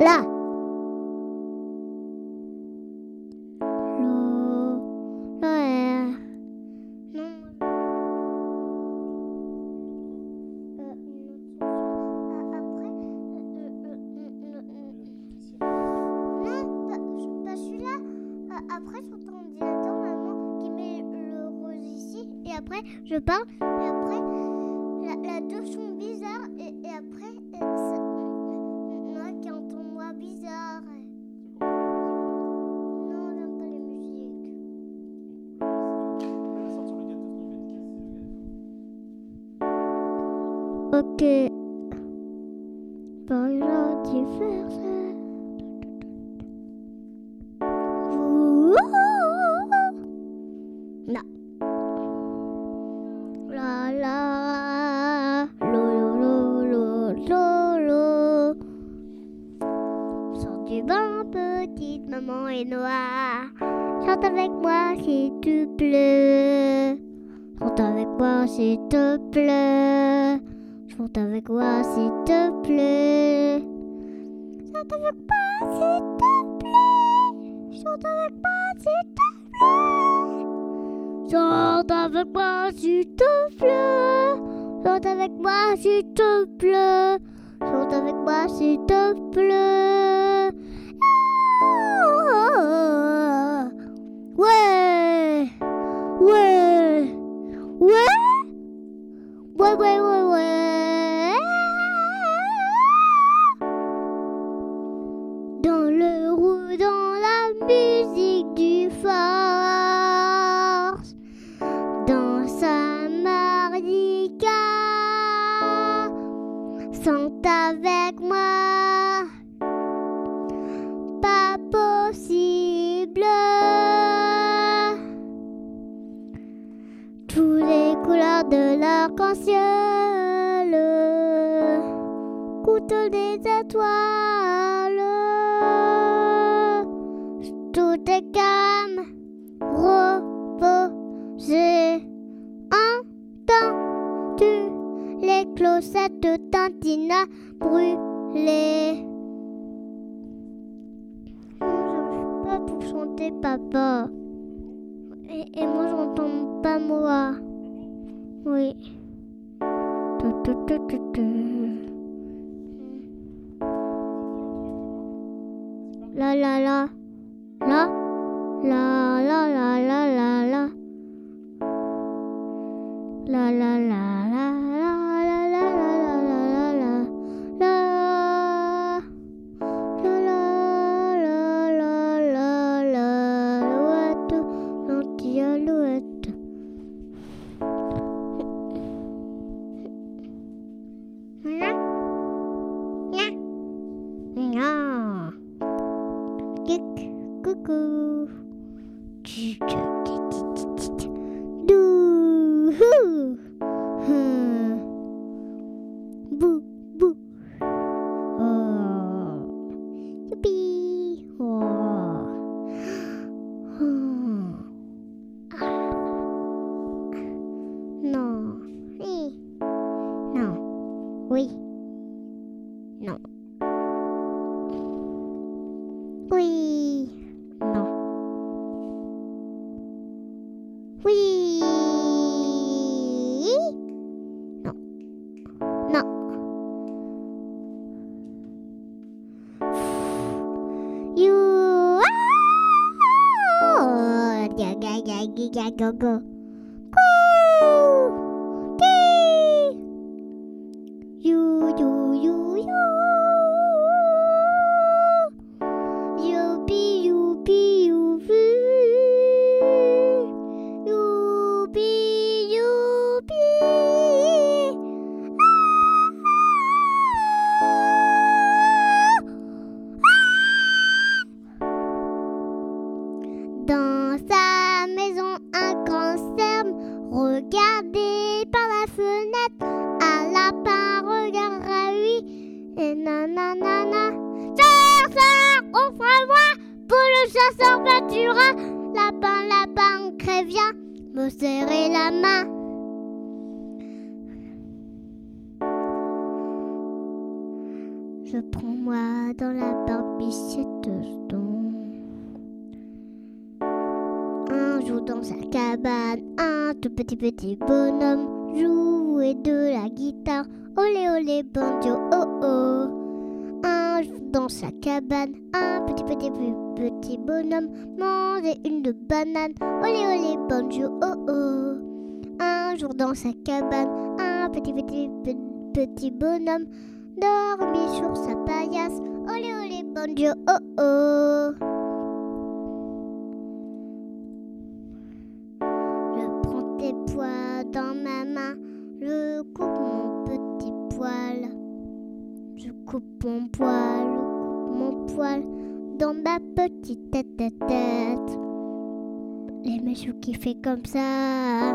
la Ok. Par là, diverses. Chante avec moi s'il te plaît. Chante avec moi s'il te plaît. Chante avec moi s'il te plaît. Chante avec moi s'il te plaît. Chante avec moi s'il te plaît. Avec moi. Pas possible. Toutes les couleurs de l'arc-en-ciel. Coûtent des étoiles. Tantina brûler? Je pas pour chanter, papa. Et, moi, j'entends pas moi. Oui. Tu, tu, tu, la. La. La la la la Cuckoo. 狗狗 nanana. Sœur, offre-moi pour le chasseur pâtura. Lapin, lapin, crée, me serrer la main. Je prends moi dans la barbichette Un jour dans sa cabane, un tout petit petit bonhomme jouait de la guitare. Olé olé banjo, oh oh. Dans sa cabane, un petit petit petit bonhomme mangeait une banane. Olé olé banjo, oh oh. Un jour dans sa cabane, un petit petit petit bonhomme dormit sur sa paillasse. Olé olé banjo, oh oh. Je prends tes poils dans ma main, je coupe mon petit poil. Je coupe mon poil, dans ma petite tête, tête, tête. Les méchants qui fait comme ça,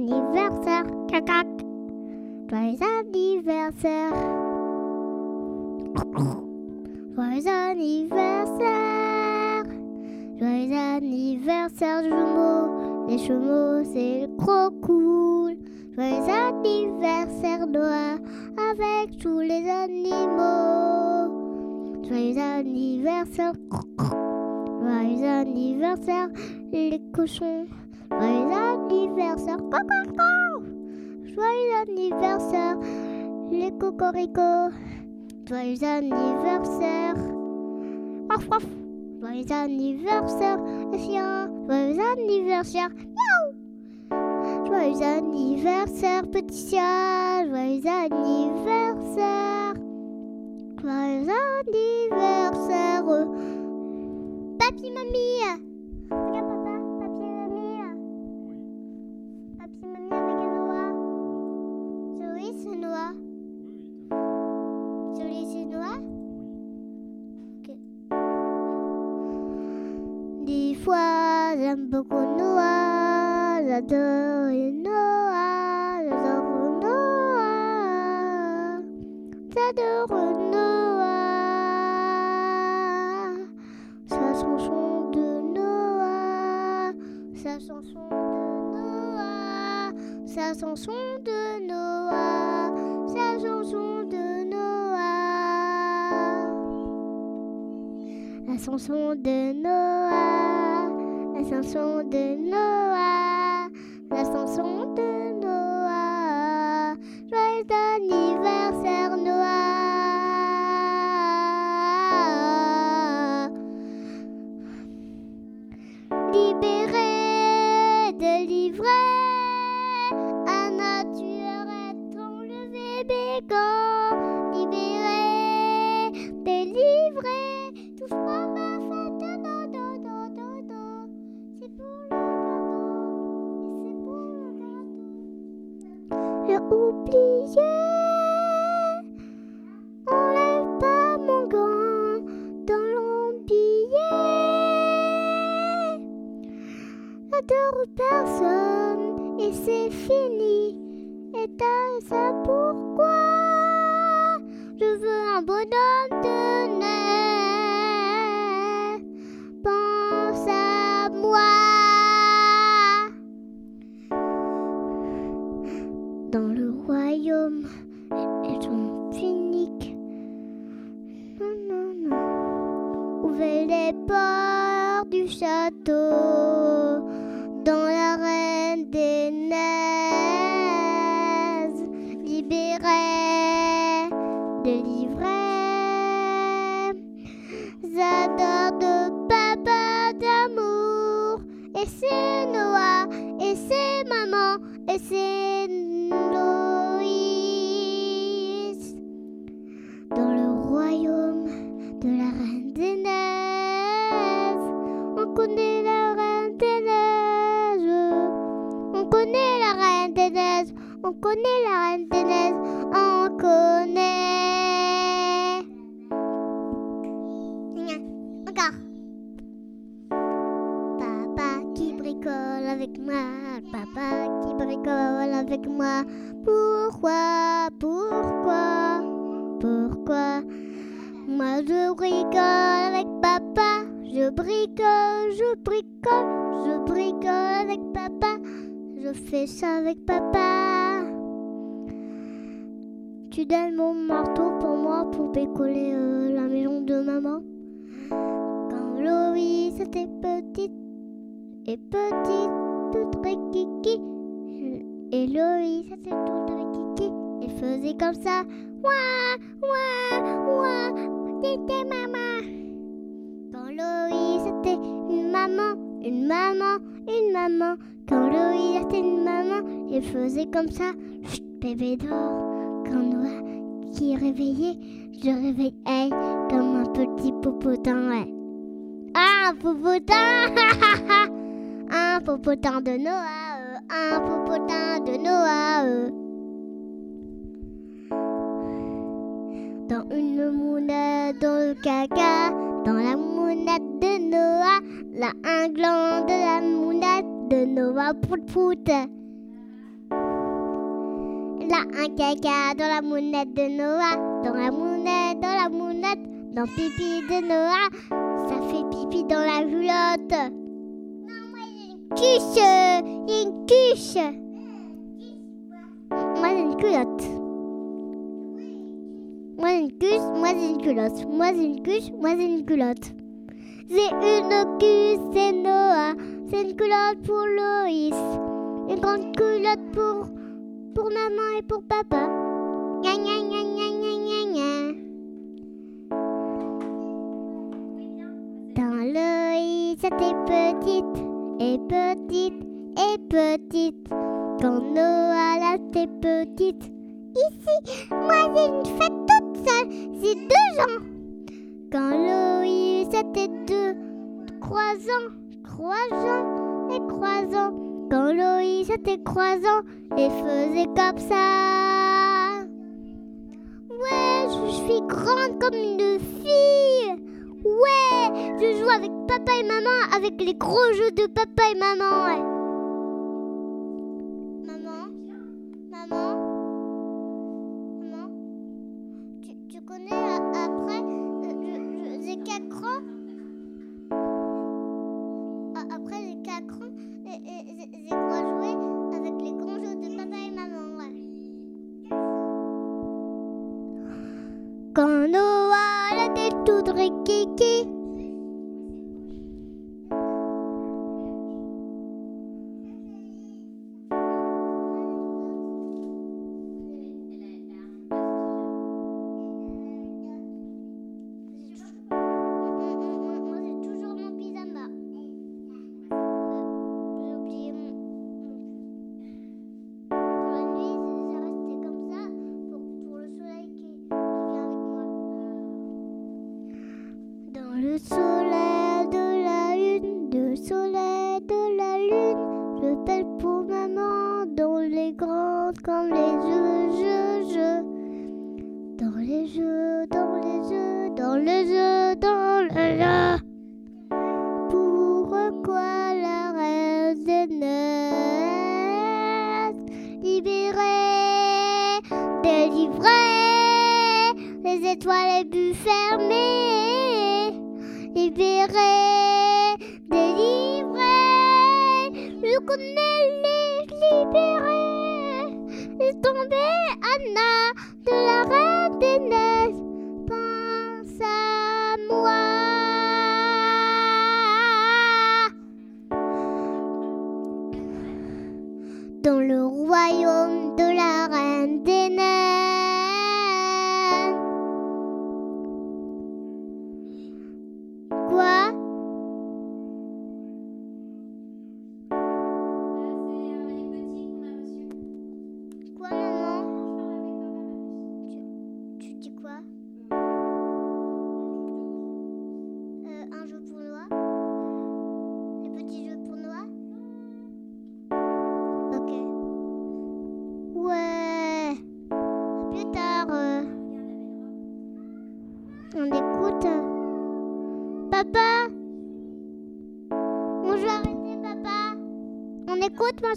anniversaire. Cac, cac. Joyeux anniversaire. Joyeux anniversaire. Joyeux anniversaire, jumeaux. Les jumeaux, c'est trop cool. Joyeux anniversaire, Noah, avec tous les animaux. Joyeux anniversaire. Joyeux anniversaire, les cochons. Joyeux anniversaire. Coco, Joyeux anniversaire, les cocoricots. Joyeux anniversaire. Ouf, ouf. Joyeux anniversaire, les chiens. Joyeux anniversaire. Miaou. Joyeux anniversaire, petit chat. Joyeux anniversaire. Joyeux anniversaire. Papi, mamie. J'aime beaucoup Noah. J'adore Noah. J'adore Noah. J'adore Noah. Sa chanson de Noah. Sa chanson de Noah. Sa chanson de Noah. Sa chanson de Noah. La chanson de Noah, chanson de Noah, la chanson de Noah. Joyeux odeur personne, et c'est fini. Et t'as ça pourquoi? Je veux un bonhomme de neige. Pense à moi. Dans le royaume est ton unique. Non, non, non. Ouvrez les portes du château? Pourquoi, pourquoi, pourquoi Moi je bricole avec papa, je bricole, je bricole, je bricole avec papa, je fais ça avec papa. Tu donnes mon marteau pour moi pour bricoler euh, la maison de maman. Quand Loïs était petite et petite. Et Loïs était toute rikiki et faisait comme ça. Ouah, ouah, ouah, c'était maman. Quand Loïs était une maman, une maman, une maman. Quand Loïs était une maman, il faisait comme ça. Chut, bébé dort. Quand Noah qui est réveillé, je réveille elle comme un petit popotin, ouais. Ah, un popotin Un popotin de Noah, un popotin de Noah. Dans une mounette dans le caca, dans la mounette de Noah, là un gland de la mounette de Noah prout prout. Là un caca dans la mounette de Noah, dans la mounette, dans la mounette, dans pipi de Noah, ça fait pipi dans la culotte. Cuche, j'ai une cuche. Moi j'ai une culotte. Moi j'ai une cuche, moi j'ai une culotte. Moi j'ai une cuche, moi j'ai une culotte. J'ai une cuche, c'est Noah. C'est une culotte pour Loïs. Une grande culotte pour, pour maman et pour papa. Gna gna gna gna gna gna. Dans Loïs, était petite et petite et petite. Quand là était petite. Ici, moi j'ai une fête toute seule, j'ai deux ans. Quand Loïs était deux, croisant, croisant et croisant. Quand Loïs était croisant et faisait comme ça. Ouais, je suis grande comme une fille. Ouais, je joue avec papa et maman avec les gros jeux de papa et maman. Ouais. Dans le soleil délivrée, je connais les libérés, les tomber,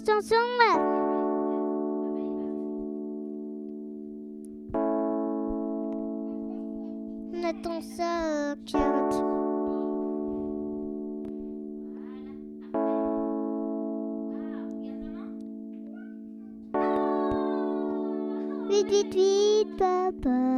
chanson On ça, euh. Vite, vite. Papa,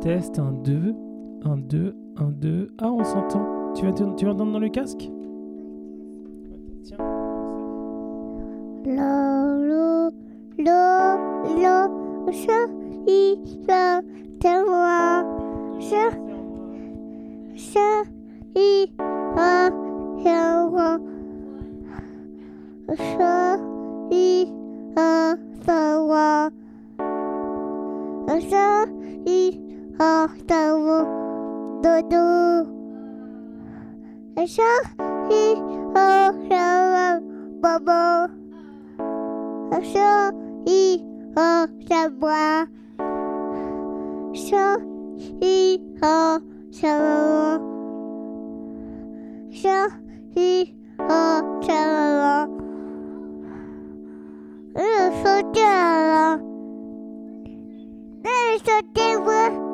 Test, un 2, un 2, un 2. Ah, on s'entend. Tu vas, tu vas dans le casque Tiens. Lo, te moi. Dodo. Je, i, lo, te moi. Bobo. Je, i, o, je bois. Je, i, o, je bois. Je, i, o, je bois. Je saute là. Je saute moi. Et là.